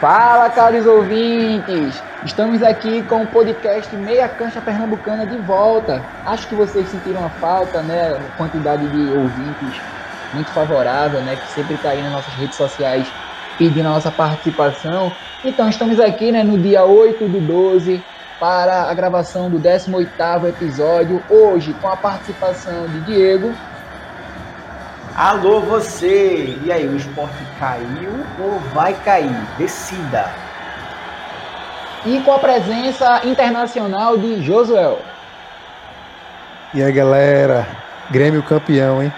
Fala, caros ouvintes! Estamos aqui com o podcast Meia Cancha Pernambucana de volta. Acho que vocês sentiram a falta, né? A quantidade de ouvintes muito favorável, né? Que sempre está aí nas nossas redes sociais pedindo a nossa participação. Então, estamos aqui, né, no dia 8 do 12 para a gravação do 18º episódio, hoje com a participação de Diego. Alô você! E aí, o esporte caiu ou vai cair? Decida! E com a presença internacional de Josuel. E aí, galera? Grêmio campeão, hein?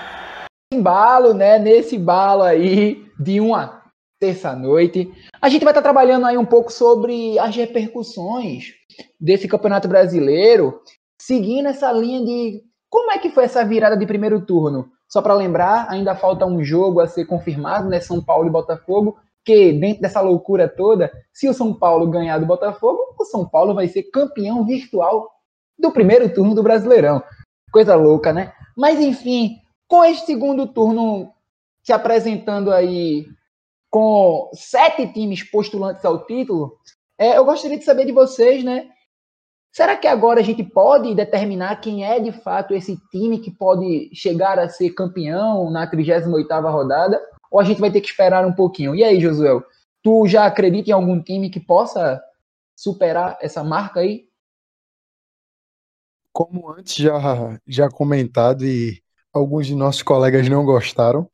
Embalo, né? Nesse balo aí de uma terça-noite. A gente vai estar trabalhando aí um pouco sobre as repercussões desse Campeonato Brasileiro, seguindo essa linha de como é que foi essa virada de primeiro turno. Só para lembrar, ainda falta um jogo a ser confirmado, né? São Paulo e Botafogo, que dentro dessa loucura toda, se o São Paulo ganhar do Botafogo, o São Paulo vai ser campeão virtual do primeiro turno do Brasileirão. Coisa louca, né? Mas enfim, com este segundo turno se apresentando aí com sete times postulantes ao título, é, eu gostaria de saber de vocês, né? Será que agora a gente pode determinar quem é de fato esse time que pode chegar a ser campeão na 38ª rodada? Ou a gente vai ter que esperar um pouquinho? E aí, Josuel, tu já acredita em algum time que possa superar essa marca aí? Como antes já, já comentado e alguns de nossos colegas não gostaram,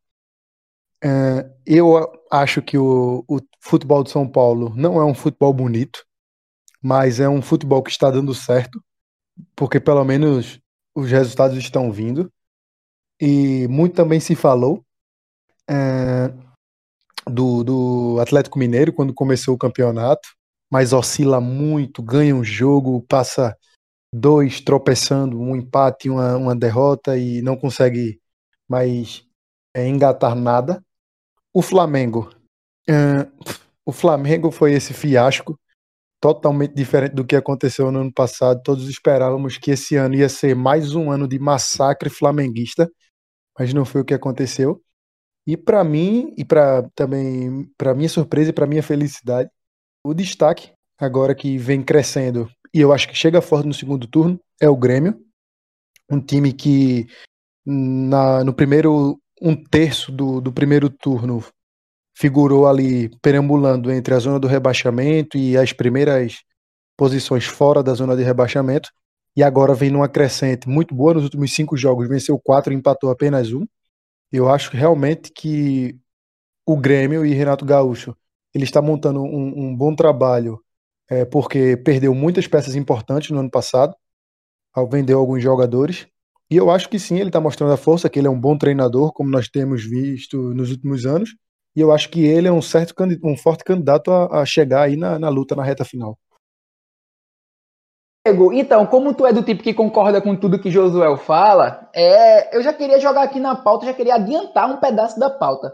é, eu acho que o, o futebol de São Paulo não é um futebol bonito, mas é um futebol que está dando certo, porque pelo menos os resultados estão vindo. E muito também se falou é, do, do Atlético Mineiro quando começou o campeonato, mas oscila muito, ganha um jogo, passa dois tropeçando, um empate, uma, uma derrota e não consegue mais é, engatar nada. O Flamengo. Uh, o Flamengo foi esse fiasco totalmente diferente do que aconteceu no ano passado. Todos esperávamos que esse ano ia ser mais um ano de massacre flamenguista, mas não foi o que aconteceu. E para mim e para também para minha surpresa e para minha felicidade, o destaque agora que vem crescendo e eu acho que chega forte no segundo turno é o Grêmio, um time que na, no primeiro um terço do, do primeiro turno figurou ali perambulando entre a zona do rebaixamento e as primeiras posições fora da zona de rebaixamento. E agora vem numa crescente muito boa nos últimos cinco jogos, venceu quatro e empatou apenas um. Eu acho realmente que o Grêmio e Renato Gaúcho ele está montando um, um bom trabalho, é, porque perdeu muitas peças importantes no ano passado, ao vender alguns jogadores. E eu acho que sim, ele está mostrando a força, que ele é um bom treinador, como nós temos visto nos últimos anos. E eu acho que ele é um certo um forte candidato a, a chegar aí na, na luta na reta final. Então, como tu é do tipo que concorda com tudo que Josuel fala, é, eu já queria jogar aqui na pauta, já queria adiantar um pedaço da pauta.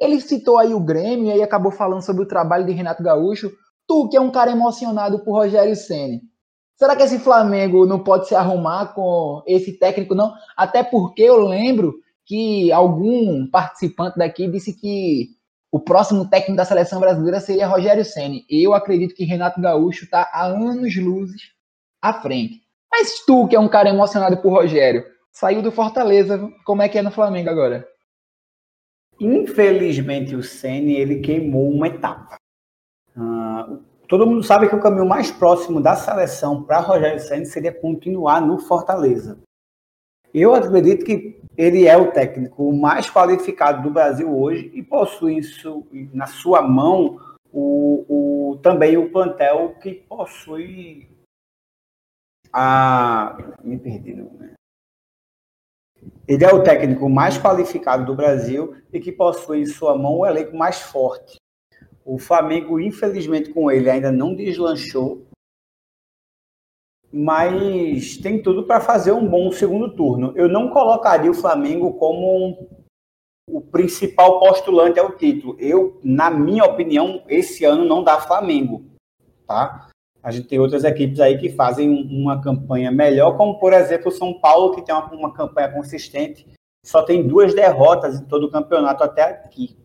Ele citou aí o Grêmio e aí acabou falando sobre o trabalho de Renato Gaúcho. Tu, que é um cara emocionado por Rogério Ceni, será que esse Flamengo não pode se arrumar com esse técnico, não? Até porque eu lembro que algum participante daqui disse que o próximo técnico da seleção brasileira seria Rogério Ceni. Eu acredito que Renato Gaúcho está há anos luzes à frente. Mas tu, que é um cara emocionado por Rogério, saiu do Fortaleza, como é que é no Flamengo agora? Infelizmente o Ceni ele queimou uma etapa. Uh, todo mundo sabe que o caminho mais próximo da seleção para Rogério Ceni seria continuar no Fortaleza. Eu acredito que ele é o técnico mais qualificado do Brasil hoje e possui isso na sua mão o, o também o plantel que possui a me perdi né? ele é o técnico mais qualificado do Brasil e que possui em sua mão o elenco mais forte. O Flamengo, infelizmente, com ele ainda não deslanchou, mas tem tudo para fazer um bom segundo turno. Eu não colocaria o Flamengo como o principal postulante ao título. Eu, na minha opinião, esse ano não dá Flamengo, tá? A gente tem outras equipes aí que fazem uma campanha melhor, como por exemplo o São Paulo, que tem uma, uma campanha consistente, só tem duas derrotas em todo o campeonato até aqui.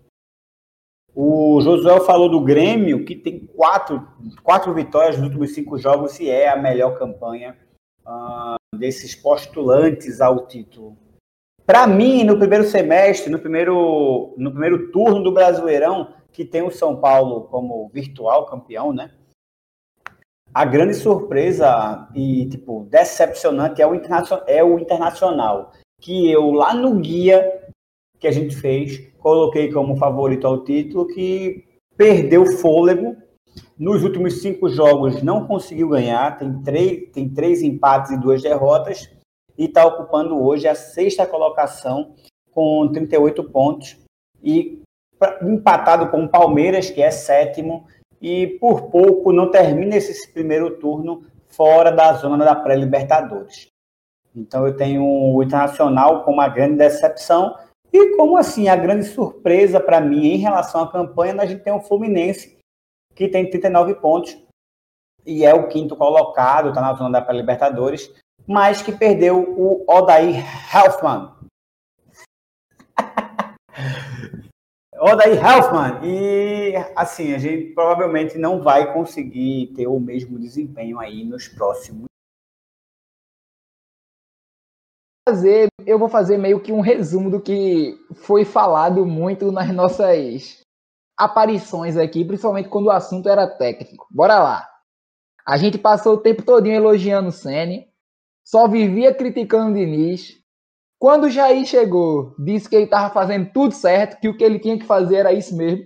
O Josué falou do Grêmio, que tem quatro, quatro vitórias nos últimos cinco jogos e é a melhor campanha uh, desses postulantes ao título. Para mim, no primeiro semestre, no primeiro, no primeiro turno do Brasileirão, que tem o São Paulo como virtual campeão, né? A grande surpresa e, tipo, decepcionante é o, é o internacional, que eu lá no guia que a gente fez, coloquei como favorito ao título, que perdeu fôlego. Nos últimos cinco jogos não conseguiu ganhar, tem três, tem três empates e duas derrotas, e está ocupando hoje a sexta colocação com 38 pontos, e empatado com o Palmeiras, que é sétimo, e por pouco não termina esse primeiro turno fora da zona da pré-Libertadores. Então eu tenho o Internacional como uma grande decepção, e como assim, a grande surpresa para mim em relação à campanha, a gente tem o Fluminense, que tem 39 pontos e é o quinto colocado, está na zona da Libertadores, mas que perdeu o Odair Helfman. Odair Helfman. E assim, a gente provavelmente não vai conseguir ter o mesmo desempenho aí nos próximos fazer, eu vou fazer meio que um resumo do que foi falado muito nas nossas aparições aqui, principalmente quando o assunto era técnico. Bora lá. A gente passou o tempo todinho elogiando o Sene, só vivia criticando o Diniz. Quando o Jair chegou, disse que ele estava fazendo tudo certo, que o que ele tinha que fazer era isso mesmo.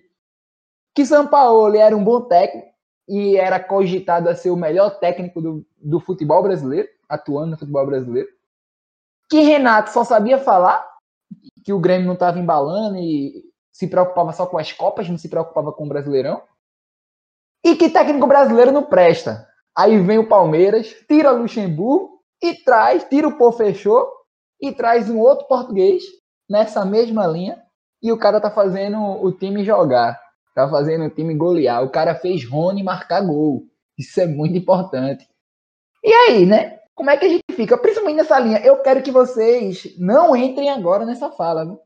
Que São Paulo era um bom técnico e era cogitado a ser o melhor técnico do, do futebol brasileiro, atuando no futebol brasileiro que Renato só sabia falar que o Grêmio não estava embalando e se preocupava só com as Copas, não se preocupava com o Brasileirão. E que técnico brasileiro não presta. Aí vem o Palmeiras, tira Luxemburgo e traz, tira o Pô Fechou e traz um outro português nessa mesma linha. E o cara tá fazendo o time jogar. Tá fazendo o time golear. O cara fez Rony marcar gol. Isso é muito importante. E aí, né? Como é que a gente fica? Principalmente nessa linha. Eu quero que vocês não entrem agora nessa fala.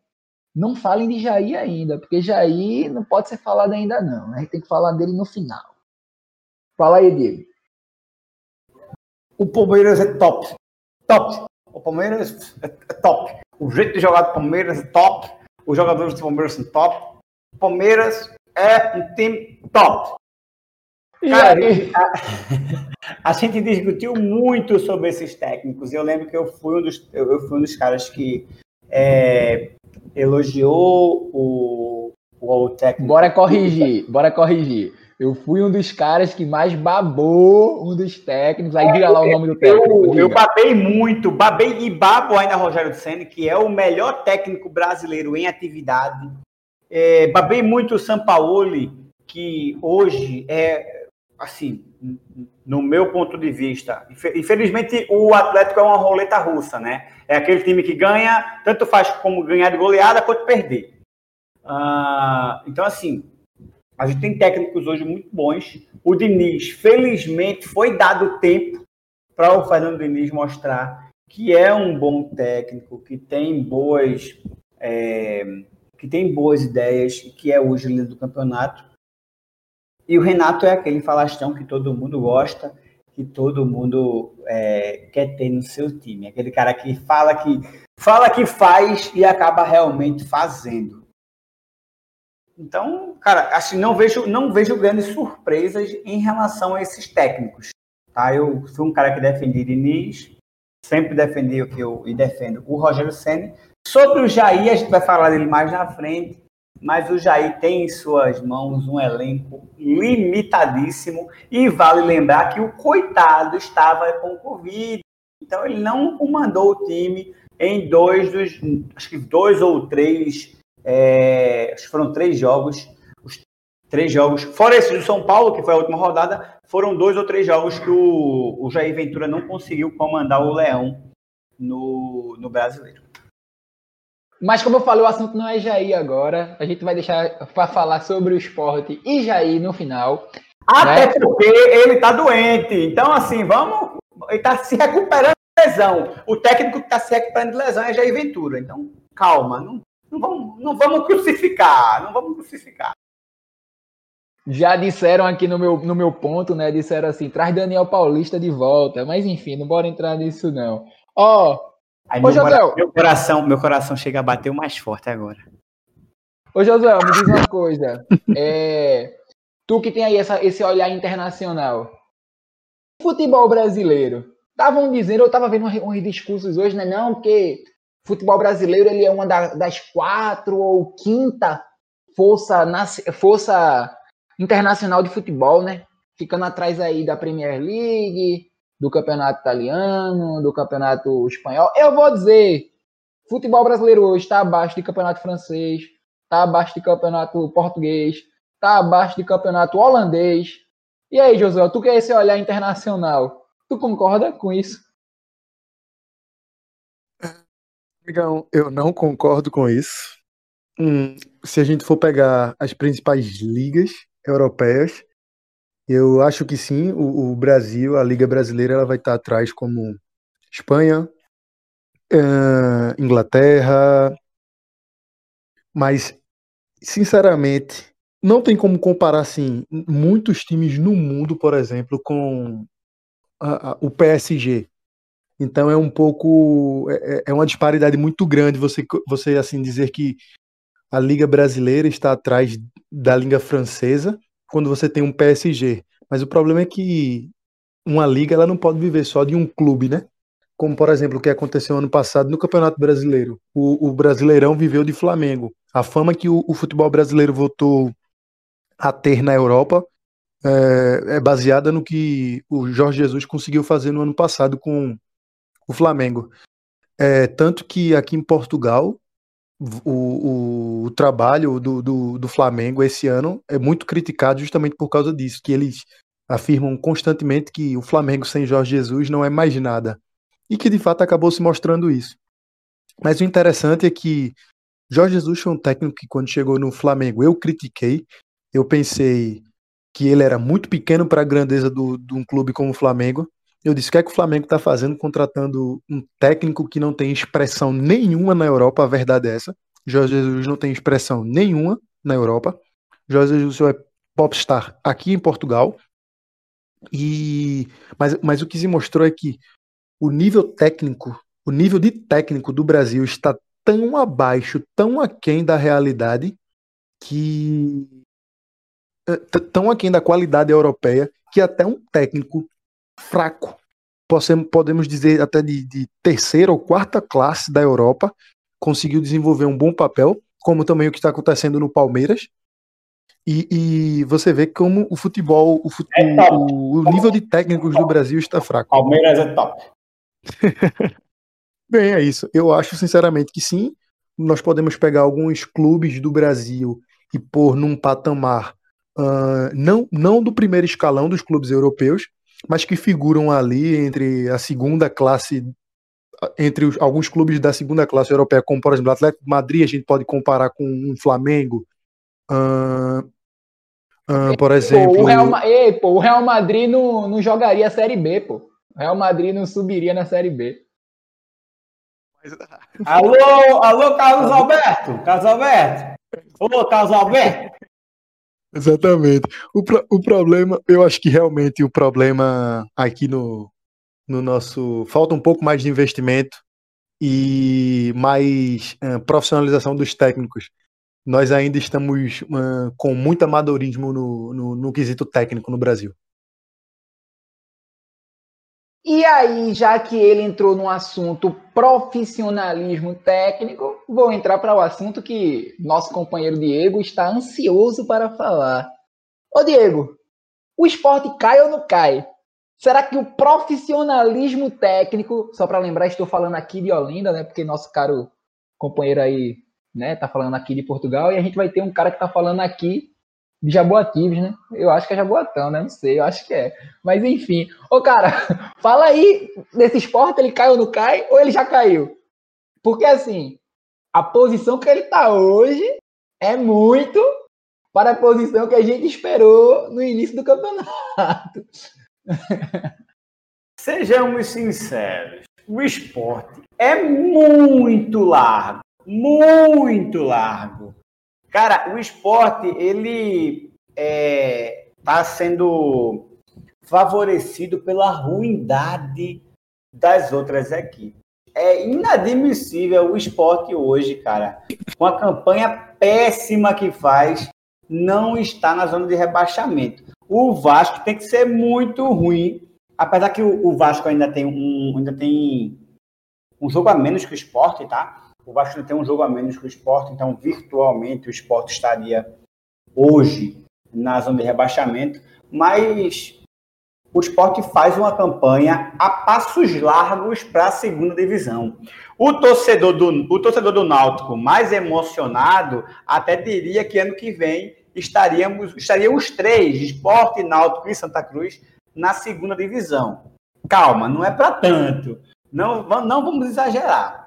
Não falem de Jair ainda, porque Jair não pode ser falado ainda não. A gente tem que falar dele no final. Fala aí, Diego. O Palmeiras é top. Top. O Palmeiras é top. O jeito de jogar do Palmeiras é top. Os jogadores do Palmeiras são top. O Palmeiras é um time top. Cara, a, a, gente discutiu muito sobre esses técnicos. Eu lembro que eu fui um dos, eu fui um dos caras que é, elogiou o, o técnico. Bora corrigir, bora corrigir. Eu fui um dos caras que mais babou um dos técnicos. Aí diga lá o nome do técnico. Eu, eu babei muito, babei e babo ainda Rogério Senna, que é o melhor técnico brasileiro em atividade. É, babei muito o Sampaoli, que hoje é assim, no meu ponto de vista, infelizmente o Atlético é uma roleta russa, né? É aquele time que ganha, tanto faz como ganhar de goleada quanto perder. Uh, então, assim, a gente tem técnicos hoje muito bons. O Diniz, felizmente, foi dado tempo para o Fernando Diniz mostrar que é um bom técnico, que tem boas, é, que tem boas ideias, que é hoje líder do campeonato. E o Renato é aquele falastrão que todo mundo gosta, que todo mundo é, quer ter no seu time. Aquele cara que fala que fala que faz e acaba realmente fazendo. Então, cara, assim, não vejo, não vejo grandes surpresas em relação a esses técnicos. Tá? Eu sou um cara que defendi Diniz, sempre defendi o que eu e defendo o Rogério Senna. Sobre o Jair, a gente vai falar dele mais na frente mas o Jair tem em suas mãos um elenco limitadíssimo e vale lembrar que o coitado estava com Covid, então ele não comandou o time em dois dos, acho que dois ou três, é, foram três jogos, os três jogos, fora esse do São Paulo, que foi a última rodada, foram dois ou três jogos que o, o Jair Ventura não conseguiu comandar o Leão no, no Brasileiro. Mas como eu falei, o assunto não é Jair agora. A gente vai deixar para falar sobre o esporte e Jair no final. Até né? porque ele tá doente. Então, assim, vamos. Ele tá se recuperando de lesão. O técnico que está se recuperando de lesão é Jair Ventura. Então, calma. Não, não, vamos, não vamos crucificar. Não vamos crucificar. já disseram aqui no meu, no meu ponto, né? Disseram assim, traz Daniel Paulista de volta. Mas enfim, não bora entrar nisso não. Ó, Aí Ô, meu, José. meu coração, meu coração chega a bater o mais forte agora. Ô, Josué, me diz uma coisa. É, tu que tem aí essa- esse olhar internacional. Futebol brasileiro. Estavam dizendo, eu estava vendo uns, discursos hoje, né? Não, porque futebol brasileiro ele é uma da- das quatro ou quinta força, força internacional de futebol, né? Ficando atrás aí da Premier League, do campeonato italiano, do campeonato espanhol. Eu vou dizer, futebol brasileiro hoje está abaixo de campeonato francês, tá abaixo de campeonato português, tá abaixo de campeonato holandês. E aí, Josué, tu que é esse olhar internacional, tu concorda com isso? Amigão, eu não concordo com isso. Hum, se a gente for pegar as principais ligas europeias, eu acho que sim, o, o Brasil, a Liga Brasileira, ela vai estar atrás como Espanha, eh, Inglaterra, mas, sinceramente, não tem como comparar assim muitos times no mundo, por exemplo, com a- a- o PSG. Então é um pouco é, é- é uma disparidade muito grande você você assim dizer que a liga brasileira está atrás da liga francesa quando você tem um PSG. Mas o problema é que uma liga ela não pode viver só de um clube, né? Como por exemplo o que aconteceu ano passado no Campeonato Brasileiro. O, o Brasileirão viveu de Flamengo. A fama que o, o futebol brasileiro voltou a ter na Europa é, é baseada no que o Jorge Jesus conseguiu fazer no ano passado com o Flamengo. É, tanto que aqui em Portugal, o, o, trabalho do, do, do Flamengo esse ano é muito criticado justamente por causa disso, que eles afirmam constantemente que o Flamengo sem Jorge Jesus não é mais nada. E que de fato acabou se mostrando isso. Mas o interessante é que Jorge Jesus foi um técnico que quando chegou no Flamengo eu critiquei, eu pensei que ele era muito pequeno para a grandeza de um clube como o Flamengo. Eu disse: o que é que o Flamengo está fazendo contratando um técnico que não tem expressão nenhuma na Europa? A verdade é essa. Jorge Jesus não tem expressão nenhuma na Europa. Jorge Jesus é popstar aqui em Portugal. E mas, mas o que se mostrou é que o nível técnico, o nível de técnico do Brasil está tão abaixo, tão aquém da realidade que eh, tão aquém da qualidade europeia que até um técnico fraco, podemos dizer até de, de terceira ou quarta classe da Europa, conseguiu desenvolver um bom papel, como também o que está acontecendo no Palmeiras. E, e você vê como o futebol, o, É o- o nível de técnicos do Brasil está fraco. Palmeiras é top. Bem, é isso. Eu acho sinceramente que sim. Nós podemos pegar alguns clubes do Brasil e pôr num patamar ah, não, não do primeiro escalão dos clubes europeus, mas que figuram ali entre a segunda classe, entre os- alguns clubes da segunda classe europeia, como por exemplo o Atlético de Madrid, a gente pode comparar com um Flamengo. ah, ah, por Pô, exemplo, o, Real, Ei, pô, o Real Madrid não, não jogaria a Série B, pô. O Real Madrid não subiria na Série B. Alô, alô, Carlos Alberto. Carlos Alberto. Ô, Carlos Alberto. Exatamente. O, pro- o problema, eu acho que realmente o problema aqui no, no nosso. Falta um pouco mais de investimento e mais eh, profissionalização dos técnicos. Nós ainda estamos eh, com muito amadorismo no, no, no quesito técnico no Brasil. E aí, já que ele entrou no assunto profissionalismo técnico, vou entrar para o assunto que nosso companheiro Diego está ansioso para falar. Ô Diego, o esporte cai ou não cai? Será que o profissionalismo técnico, só para lembrar, estou falando aqui de Olinda, né? Porque nosso caro companheiro aí, né, tá falando aqui de Portugal e a gente vai ter um cara que tá falando aqui de Jaboatibes, né? Eu acho que é Jaboatão, né? Não sei, eu acho que é. Mas enfim. Ô, cara, fala aí desse esporte, ele cai ou não cai, ou ele já caiu? Porque assim, a posição que ele tá hoje é muito para a posição que a gente esperou no início do campeonato. Sejamos sinceros, o esporte é muito largo, muito largo. Cara, o esporte, ele é, está sendo favorecido pela ruindade das outras equipes. É inadmissível o esporte hoje, cara, com a campanha péssima que faz, não está na zona de rebaixamento. O Vasco tem que ser muito ruim, apesar que o, Vasco ainda tem um, ainda tem um jogo a menos que o esporte, tá? O Vasco tem um jogo a menos que o esporte, então virtualmente o esporte estaria hoje na zona de rebaixamento, mas o esporte faz uma campanha a passos largos para a segunda divisão. O torcedor, do, o torcedor do Náutico mais emocionado até diria que ano que vem estaríamos, estariam os três, Esporte, Náutico e Santa Cruz, na segunda divisão. Calma, não é para tanto. Não, não vamos exagerar.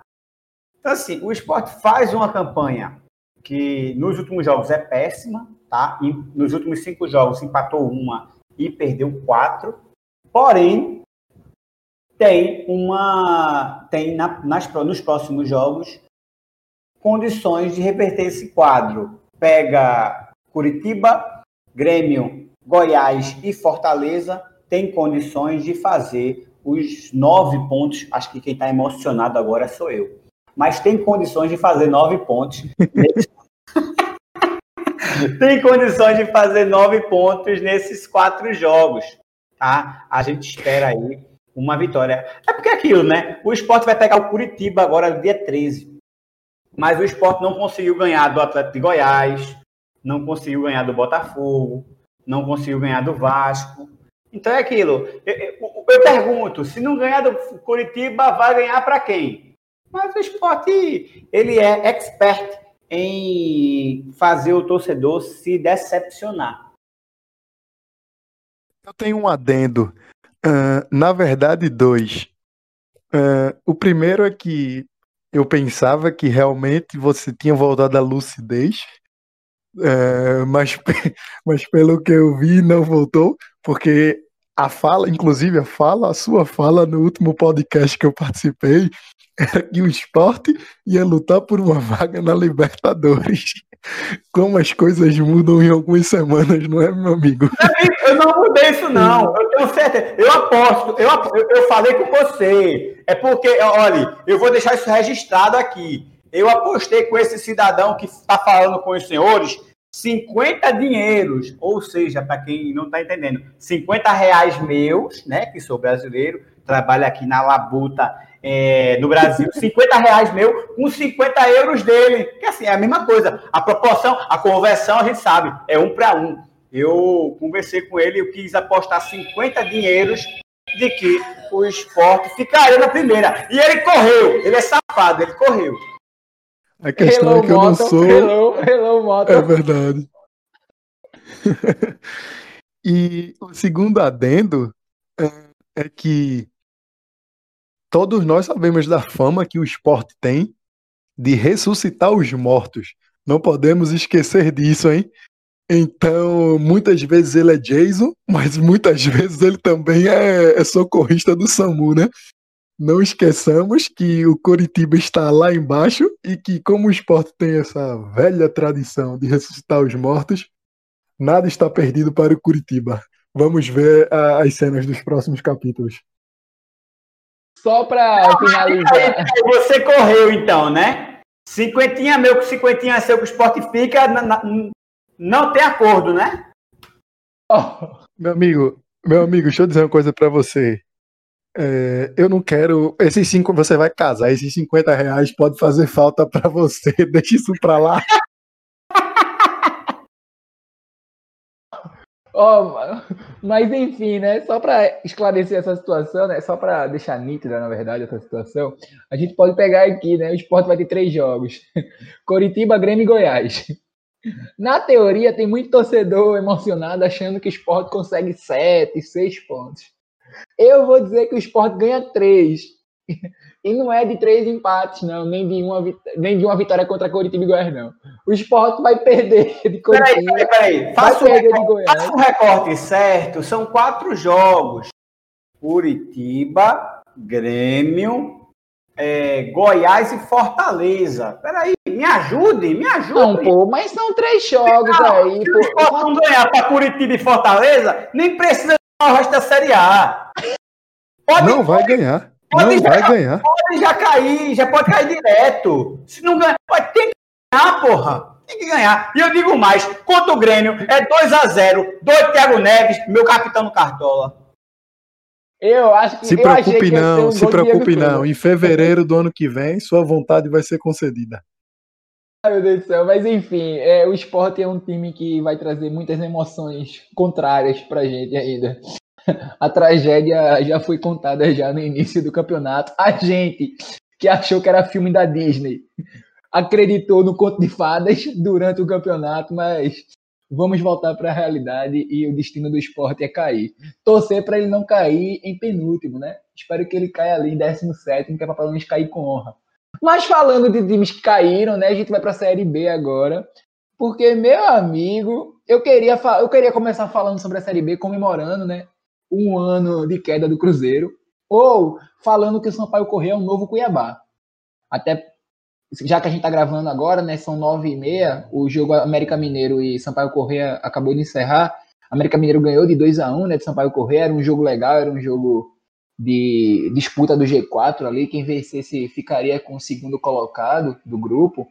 Então, assim, o esporte faz uma campanha que nos últimos jogos é péssima, tá? E nos últimos cinco jogos empatou uma e perdeu quatro. Porém, tem uma tem na, nas, nos próximos jogos condições de reverter esse quadro. Pega Curitiba, Grêmio, Goiás e Fortaleza tem condições de fazer os nove pontos. Acho que quem está emocionado agora sou eu. Mas tem condições de fazer nove pontos. tem condições de fazer nove pontos nesses quatro jogos. Tá? A gente espera aí uma vitória. É porque é aquilo, né? O esporte vai pegar o Curitiba agora dia 13. Mas o esporte não conseguiu ganhar do Atlético de Goiás, não conseguiu ganhar do Botafogo, não conseguiu ganhar do Vasco. Então é aquilo. Eu, eu, eu pergunto, se não ganhar do Curitiba, vai ganhar para quem? Mas o esporte, ele é expert em fazer o torcedor se decepcionar. Eu tenho um adendo. Uh, na verdade, dois. Uh, o primeiro é que eu pensava que realmente você tinha voltado à lucidez é, mas, mas pelo que eu vi, não voltou, porque a fala, inclusive a fala, a sua fala no último podcast que eu participei, era que o esporte ia lutar por uma vaga na Libertadores. Como as coisas mudam em algumas semanas, não é, meu amigo? Eu não mudei isso, não. Eu tenho certeza. Eu aposto. Eu, eu falei com você. É porque, olha, eu vou deixar isso registrado aqui. Eu apostei com esse cidadão que está falando com os senhores 50 dinheiros, ou seja, para quem não está entendendo, 50 reais meus, né, que sou brasileiro, trabalho aqui na Labuta é, no Brasil, 50 reais meu com 50 euros dele, que assim, é a mesma coisa, a proporção, a conversão a gente sabe, é um para um. Eu conversei com ele, eu quis apostar 50 dinheiros de que o esporte ficaria na primeira. E ele correu, ele é safado, ele correu. A questão hello, é que eu não sou. Hello, hello, moto. É verdade. e o segundo adendo é, é que todos nós sabemos da fama que o esporte tem de ressuscitar os mortos. Não podemos esquecer disso, hein? Então, muitas vezes ele é Jason, mas muitas vezes ele também é, é socorrista do SAMU, né? Não esqueçamos que o Coritiba está lá embaixo e que, como o esporte tem essa velha tradição de ressuscitar os mortos, nada está perdido para o Curitiba. Vamos ver uh, as cenas dos próximos capítulos. Só para finalizar. Você correu então, né? Cinquentinha meu com cinquentinha seu que o esporte fica, não tem acordo, né? Oh. Meu amigo, meu amigo, deixa eu dizer uma coisa para você. É, eu não quero. Esses cinco você vai casar, esses 50 reais pode fazer falta para você. Deixa isso pra lá. Oh, mas enfim, né? Só para esclarecer essa situação, né? Só para deixar nítida, na verdade, essa situação, a gente pode pegar aqui, né? O esporte vai ter três jogos: Coritiba, Grêmio e Goiás. Na teoria, tem muito torcedor emocionado achando que o esporte consegue sete, seis pontos. Eu vou dizer que o esporte ganha três. E não é de três empates, não, nem de uma, nem de uma vitória contra Coritiba e Goiás, não. O esporte vai perder de Coritiba. Peraí, peraí, peraí. Faça, um recorte, faça um recorte certo. São quatro jogos. Curitiba, Grêmio, é, Goiás e Fortaleza. Peraí, Me ajude, me ajude. Não, pô, mas são três jogos não, aí, se pô. Se não ganhar para Curitiba e Fortaleza, nem precisa o resto da Série A. Pode, não vai ganhar. Pode não vai ganhar. Pode já cair, já pode cair direto. Se não ganhar, pode ter que ganhar, porra. Tem que ganhar. E eu digo mais, contra o Grêmio, é 2 a 0 Dois Thiago Neves, meu capitão no Cartola. Eu acho que. Se preocupe não, um se preocupe não. Em fevereiro do ano que vem, sua vontade vai ser concedida. Ai, meu Deus do céu. Mas enfim, é, o esporte é um time que vai trazer muitas emoções contrárias pra gente ainda. A tragédia já foi contada já no início do campeonato. A gente que achou que era filme da Disney acreditou no conto de fadas durante o campeonato, mas vamos voltar para a realidade e o destino do esporte é cair. Torcer para ele não cair em penúltimo, né? Espero que ele caia ali em 17, que é para pelo menos cair com honra. Mas falando de times que caíram, né? A gente vai para a Série B agora. Porque, meu amigo, eu queria, eu queria começar falando sobre a Série B, comemorando, né? Um ano de queda do Cruzeiro. Ou falando que o Sampaio Correia é um novo Cuiabá. Até já que a gente está gravando agora, né, são nove e meia, o jogo América Mineiro e Sampaio Correia acabou de encerrar. América Mineiro ganhou de 2 a 1 um, né, de Sampaio Correia, era um jogo legal, era um jogo de disputa do G4 ali, quem vencesse ficaria com o segundo colocado do grupo.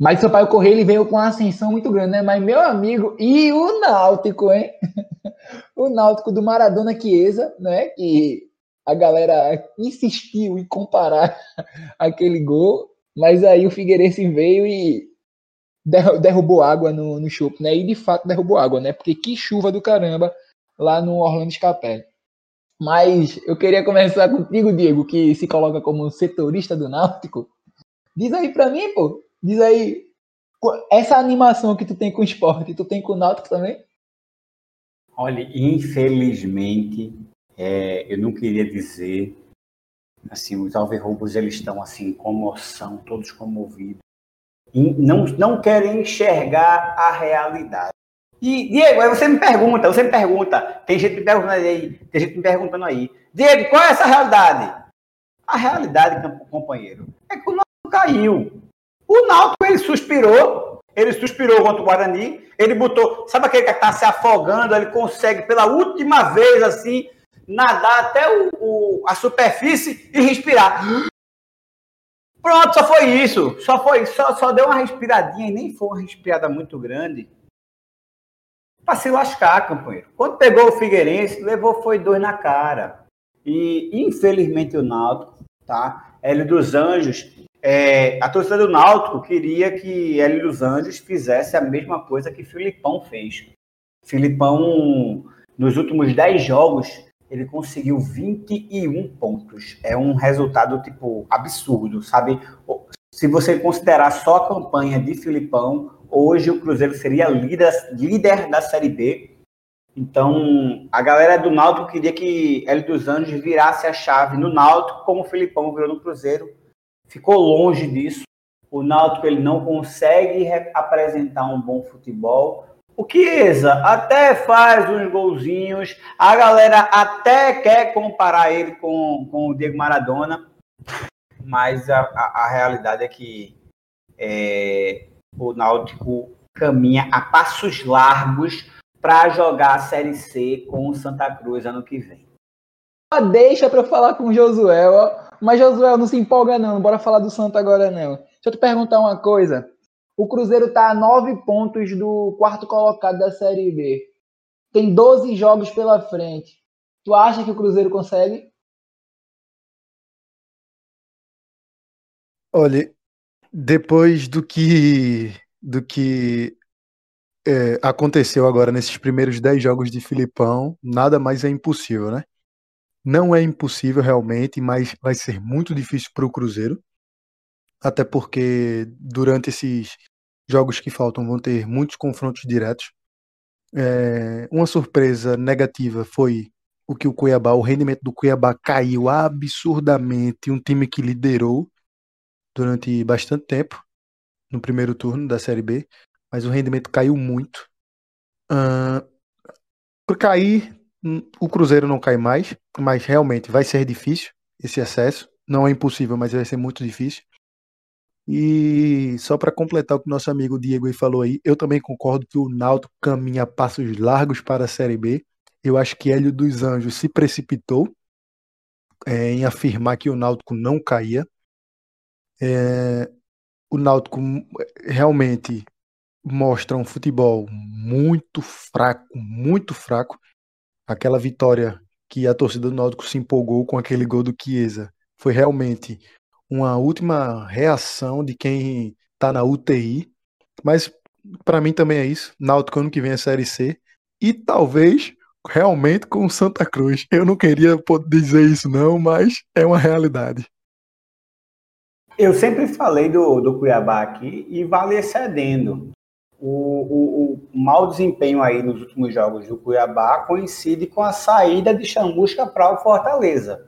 Mas Sampaio Correia ele veio com uma ascensão muito grande, né? Mas meu amigo, e o Náutico, hein? o Náutico do Maradona Chiesa, né? Que a galera insistiu em comparar aquele gol mas aí o Figueirense veio e derrubou água no, no chope, né? E de fato derrubou água, né? Porque que chuva do caramba lá no Orlando Scapelli. Mas eu queria começar contigo, Diego, que se coloca como setorista do Náutico. Diz aí pra mim, pô. Diz aí. Essa animação que tu tem com o esporte, tu tem com o Náutico também? Olha, infelizmente, é, eu não queria dizer assim, os alverrubos eles estão assim, comoção, todos comovidos. E não, não querem enxergar a realidade. E, Diego, aí você me pergunta, você me pergunta, tem gente me perguntando aí, tem gente me perguntando aí, Diego, qual é essa realidade? A realidade, companheiro, é que o Náutico caiu. O Náutico, ele suspirou, ele suspirou contra o Guarani, ele botou, sabe aquele que está se afogando, ele consegue pela última vez, assim, nadar até o, o, a superfície e respirar. Pronto, só foi isso. Só foi, só, só deu uma respiradinha e nem foi uma respirada muito grande. Para se lascar, companheiro. Quando pegou o Figueirense, levou foi dois na cara. E infelizmente o Náutico, tá? Hélio dos Anjos, é, a torcida do Náutico queria que Hélio dos Anjos fizesse a mesma coisa que Filipão fez. Filipão, nos últimos dez jogos, ele conseguiu 21 pontos. É um resultado, tipo, absurdo, sabe? Se você considerar só a campanha de Filipão, hoje o Cruzeiro seria líder, líder da Série B. Então, a galera do Náutico queria que Hélio dos Anjos virasse a chave no Náutico, como o Filipão virou no Cruzeiro. Ficou longe disso. O Náutico ele não consegue apresentar um bom futebol. O Chiesa até faz uns golzinhos, a galera até quer comparar ele com, com o Diego Maradona, mas a, a, a realidade é que é, o Náutico caminha a passos largos para jogar a Série C com o Santa Cruz ano que vem. Deixa para falar com o Josué, ó. Mas Josué não se empolga não, bora falar do Santa agora não. Deixa eu te perguntar uma coisa. O Cruzeiro está a nove pontos do quarto colocado da Série B. Tem 12 jogos pela frente. Tu acha que o Cruzeiro consegue? Olha, depois do que do que é, aconteceu agora nesses primeiros 10 jogos de Filipão, nada mais é impossível, né? Não é impossível realmente, mas vai ser muito difícil para o Cruzeiro até porque durante esses jogos que faltam vão ter muitos confrontos diretos. É, uma surpresa negativa foi o que o Cuiabá, o rendimento do Cuiabá caiu absurdamente, um time que liderou durante bastante tempo no primeiro turno da Série B, mas o rendimento caiu muito. Uh, por cair, o Cruzeiro não cai mais, mas realmente vai ser difícil esse acesso. Não é impossível, mas vai ser muito difícil. E só para completar o que nosso amigo Diego falou aí, eu também concordo que o Náutico caminha passos largos para a Série B. Eu acho que Hélio dos Anjos se precipitou é, em afirmar que o Náutico não caía. É, o Náutico realmente mostra um futebol muito fraco, muito fraco. Aquela vitória que a torcida do Náutico se empolgou com aquele gol do Chiesa foi realmente uma última reação de quem está na UTI. Mas para mim também é isso. Náutico ano que vem é Série C. E talvez realmente com o Santa Cruz. Eu não queria dizer isso não, mas é uma realidade. Eu sempre falei do, do Cuiabá aqui e vale excedendo. O, o, o, mau desempenho aí nos últimos jogos do Cuiabá coincide com a saída de Chamusca para o Fortaleza.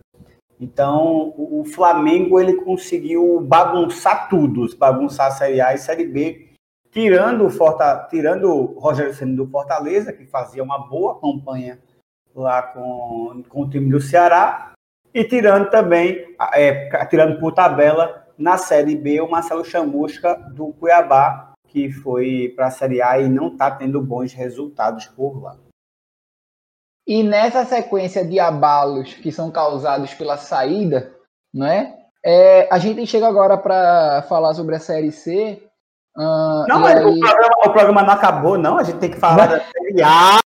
Então, o, Flamengo ele conseguiu bagunçar tudo, bagunçar a Série A e Série B, tirando o, Forta, tirando o Rogério Senna do Fortaleza, que fazia uma boa campanha lá com, com o time do Ceará, e tirando também, é, tirando por tabela, na Série B, o Marcelo Chamusca do Cuiabá, que foi para a Série A e não está tendo bons resultados por lá. E nessa sequência de abalos que são causados pela saída, não é? é a gente chega agora para falar sobre a Série C. Uh, não, mas aí... o, programa, o, programa, não acabou, não. A gente tem que falar da Série A.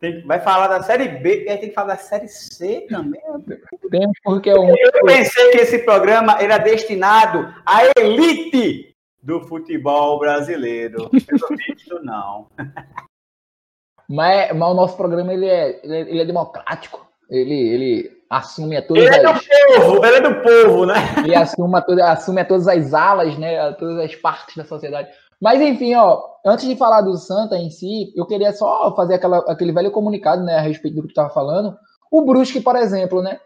Tem, vai falar da Série B e aí tem que falar da Série C também. Tem porque eu... eu pensei que esse programa era destinado à elite do futebol brasileiro. Visto, não. Mas, mas o nosso programa ele é, ele é, ele é democrático. Ele, ele assume a todas ele é as... do povo, ele é do povo, né? Ele assume a, toda, assume a todas as alas, né? A todas as partes da sociedade. Mas enfim, ó, antes de falar do Santa em si, eu queria só fazer aquela, aquele velho comunicado, né, a respeito do que tu estava falando. O Brusque, por exemplo, né?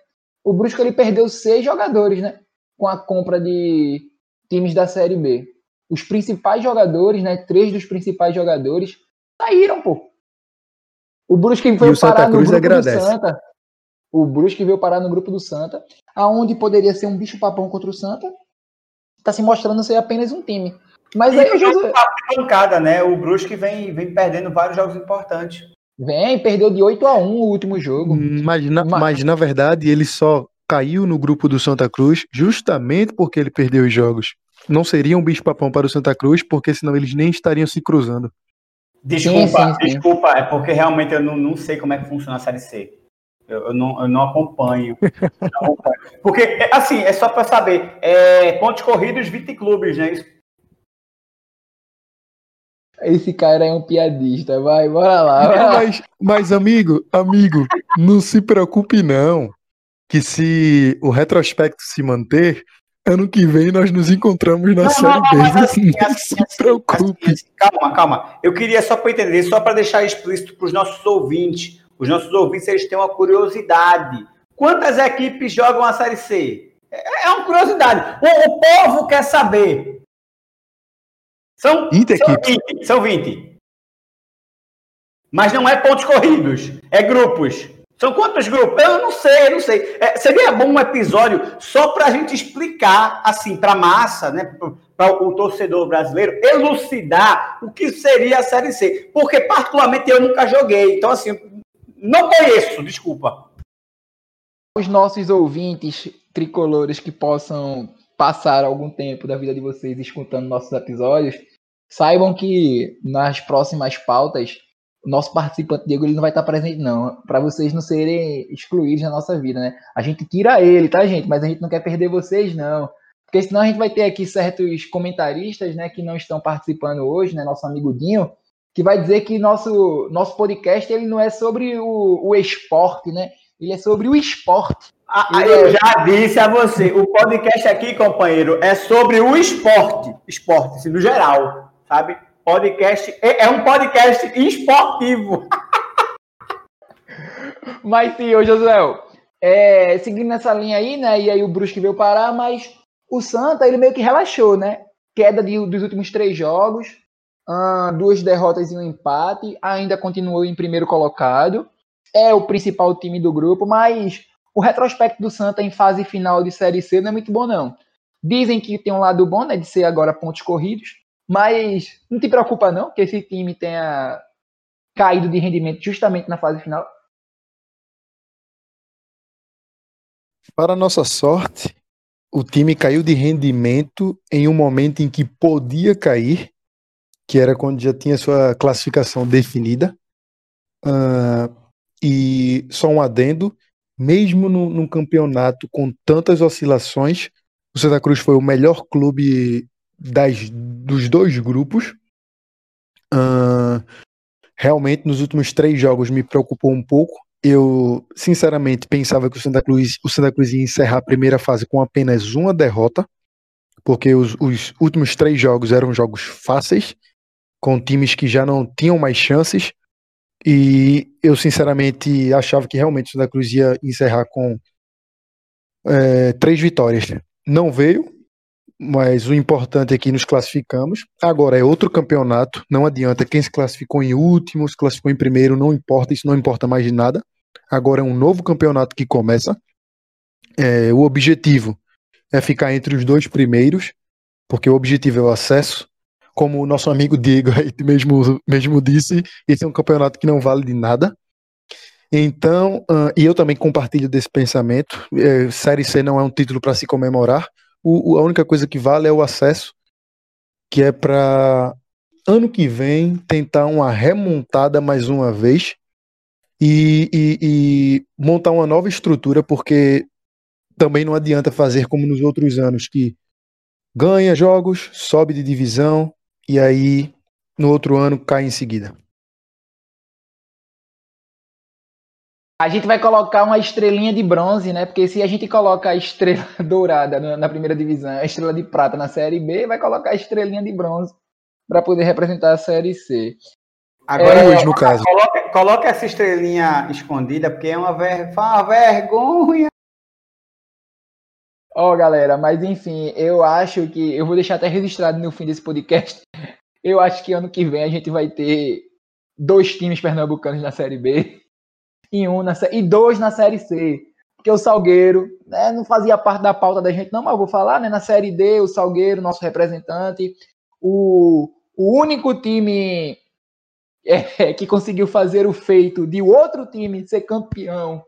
O Brusque ele perdeu seis jogadores, né? Com a compra de times da Série B. Os principais jogadores, né? Três dos principais jogadores saíram, pô. O Brusque veio parar no grupo agradece. do Santa. O Brusque veio parar no grupo do Santa, aonde poderia ser um bicho papão contra o Santa, está se mostrando ser apenas um time. Mas e aí o jogo pancada, né? O Brusque vem, vem perdendo vários jogos importantes. Vem, perdeu de 8 a 1 o último jogo. Mas na, mas... mas na verdade ele só caiu no grupo do Santa Cruz justamente porque ele perdeu os jogos. Não seria um bicho papão para o Santa Cruz, porque senão eles nem estariam se cruzando. Desculpa, sim, sim, sim. desculpa, é porque realmente eu não, não sei como é que funciona a Série C. Eu, eu, não, eu não, acompanho. não acompanho. Porque, é, assim, é só para saber, é, pontos corridos, 20 clubes, né? Esse cara é um piadista, vai, bora lá. Vai lá. Mas, mas, amigo, amigo, não se preocupe não, que se o retrospecto se manter, ano que vem nós nos encontramos na não, série B. Não, assim, não assim, se assim, preocupe. Assim, calma, calma. Eu queria só para entender, só para deixar explícito para os nossos ouvintes. Os nossos ouvintes eles têm uma curiosidade. Quantas equipes jogam a série C? É, é uma curiosidade. O, o povo quer saber. São 20 são equipes. 20, são 20. Mas não é pontos corridos, é grupos. São quantos grupos? Eu não sei, eu não sei. É, seria bom um episódio só para a gente explicar, assim, para a massa, né, para o torcedor brasileiro, elucidar o que seria a Série C. Porque, particularmente, eu nunca joguei. Então, assim, não conheço, desculpa. Os nossos ouvintes tricolores que possam passar algum tempo da vida de vocês escutando nossos episódios, saibam que nas próximas pautas nosso participante Diego ele não vai estar presente não, para vocês não serem excluídos da nossa vida, né? A gente tira ele, tá, gente? Mas a gente não quer perder vocês não. Porque senão a gente vai ter aqui certos comentaristas, né, que não estão participando hoje, né, nosso amigo Dinho, que vai dizer que nosso nosso podcast ele não é sobre o, o esporte, né? Ele é sobre o esporte. Ah, eu é... já disse a você, o podcast aqui, companheiro, é sobre o esporte, esporte, assim, no geral, sabe? Podcast é, é um podcast esportivo. mas sim, ô Josué, é, seguindo nessa linha aí, né? E aí o Brusque veio parar, mas o Santa ele meio que relaxou, né? Queda de, dos últimos três jogos, uh, duas derrotas e um empate, ainda continuou em primeiro colocado. É o principal time do grupo, mas o retrospecto do Santa em fase final de Série C não é muito bom, não. Dizem que tem um lado bom, né, de ser agora pontos corridos, mas não te preocupa não que esse time tenha caído de rendimento justamente na fase final? Para nossa sorte, o time caiu de rendimento em um momento em que podia cair, que era quando já tinha sua classificação definida. Uh, e só um adendo, mesmo no, num campeonato com tantas oscilações, o Santa Cruz foi o melhor clube das, dos dois grupos. Uh, realmente, nos últimos três jogos me preocupou um pouco. Eu, sinceramente, pensava que o Santa Cruz, o Santa Cruz ia encerrar a primeira fase com apenas uma derrota, porque os, os últimos três jogos eram jogos fáceis, com times que já não tinham mais chances. E eu, sinceramente, achava que realmente o Santa Cruz ia encerrar com é, três vitórias. Não veio, mas o importante é que nos classificamos. Agora é outro campeonato, não adianta quem se classificou em último, se classificou em primeiro, não importa, isso não importa mais de nada. Agora é um novo campeonato que começa. É, o objetivo é ficar entre os dois primeiros, porque o objetivo é o acesso. Como o nosso amigo Diego aí mesmo, mesmo disse, esse é um campeonato que não vale de nada. Então, uh, e eu também compartilho desse pensamento. É, Série C não é um título para se comemorar, o, a única coisa que vale é o acesso, que é para ano que vem tentar uma remontada mais uma vez e, e, e, montar uma nova estrutura, porque também não adianta fazer como nos outros anos, que ganha jogos, sobe de divisão e aí no outro ano cai em seguida. A gente vai colocar uma estrelinha de bronze, né? Porque se a gente coloca a estrela dourada na primeira divisão, a estrela de prata na série B, vai colocar a estrelinha de bronze para poder representar a série C. Agora, é, no caso. Coloca, coloca, essa estrelinha escondida, porque é uma, ver, uma vergonha. Ó, oh, galera, mas enfim, eu acho que. Eu vou deixar até registrado no fim desse podcast. Eu acho que ano que vem a gente vai ter dois times pernambucanos na Série B e um na, e dois na Série C. Porque o Salgueiro né, não fazia parte da pauta da gente, não, mas eu vou falar, né? Na Série D, o Salgueiro, nosso representante, o, o único time é, que conseguiu fazer o feito de outro time ser campeão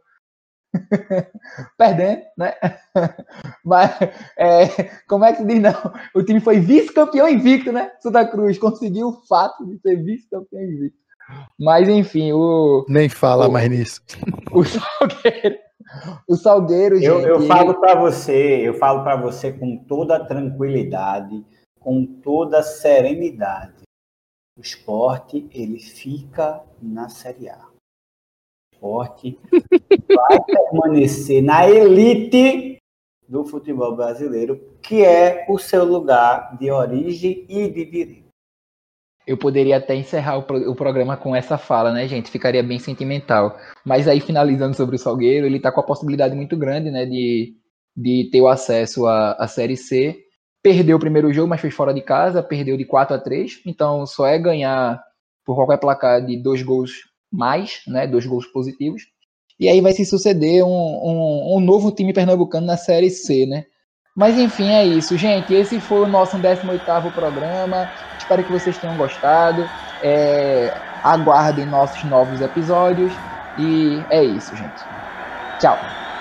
perdendo, né? Mas é, como é que se diz não? O time foi vice-campeão invicto, né? Santa Cruz conseguiu o fato de ser vice-campeão invicto. Mas enfim, o. Nem fala o, mais nisso. O Salgueiro. O Salgueiro, gente. Eu, eu falo para você, eu falo para você com toda a tranquilidade, com toda a serenidade. O esporte, ele fica na Série A. O esporte vai permanecer na elite do futebol brasileiro, que é o seu lugar de origem e de direito. Eu poderia até encerrar o, pro, o, programa com essa fala, né, gente? Ficaria bem sentimental. Mas aí, finalizando sobre o Salgueiro, ele tá com a possibilidade muito grande, né, de, de ter o acesso à, à Série C. Perdeu o primeiro jogo, mas foi fora de casa, perdeu de 4 a 3 Então, só é ganhar por qualquer placar de dois gols mais, né, dois gols positivos. E aí vai se suceder um, um, um novo time pernambucano na Série C, né? Mas enfim, é isso, gente. Esse foi o nosso 18º programa. Espero que vocês tenham gostado. É, aguardem nossos novos episódios. E é isso, gente. Tchau.